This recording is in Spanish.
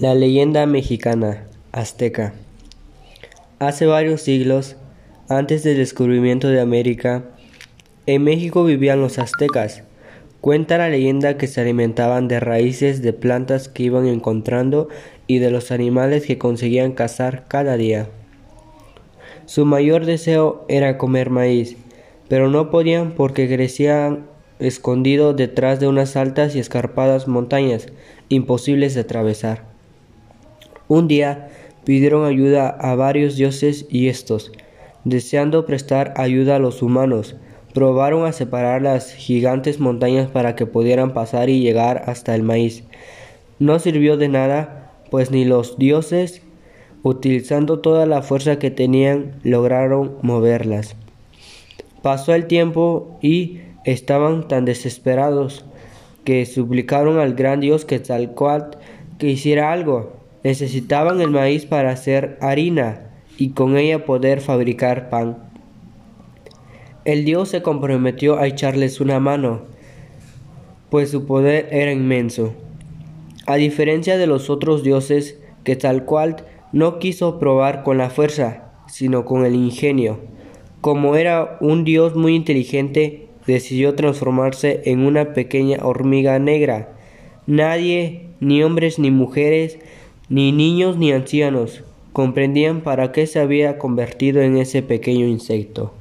La leyenda mexicana azteca. Hace varios siglos, antes del descubrimiento de América, en México vivían los aztecas. Cuenta la leyenda que se alimentaban de raíces de plantas que iban encontrando y de los animales que conseguían cazar cada día. Su mayor deseo era comer maíz, pero no podían porque crecían escondido detrás de unas altas y escarpadas montañas, imposibles de atravesar. Un día pidieron ayuda a varios dioses y estos, deseando prestar ayuda a los humanos, probaron a separar las gigantes montañas para que pudieran pasar y llegar hasta el maíz. No sirvió de nada, pues ni los dioses, utilizando toda la fuerza que tenían, lograron moverlas. Pasó el tiempo y estaban tan desesperados que suplicaron al gran dios Quetzalcoatl que hiciera algo. Necesitaban el maíz para hacer harina y con ella poder fabricar pan. El dios se comprometió a echarles una mano, pues su poder era inmenso. A diferencia de los otros dioses, Quetzalcoatl no quiso probar con la fuerza, sino con el ingenio. Como era un dios muy inteligente, decidió transformarse en una pequeña hormiga negra. Nadie, ni hombres ni mujeres, ni niños ni ancianos comprendían para qué se había convertido en ese pequeño insecto.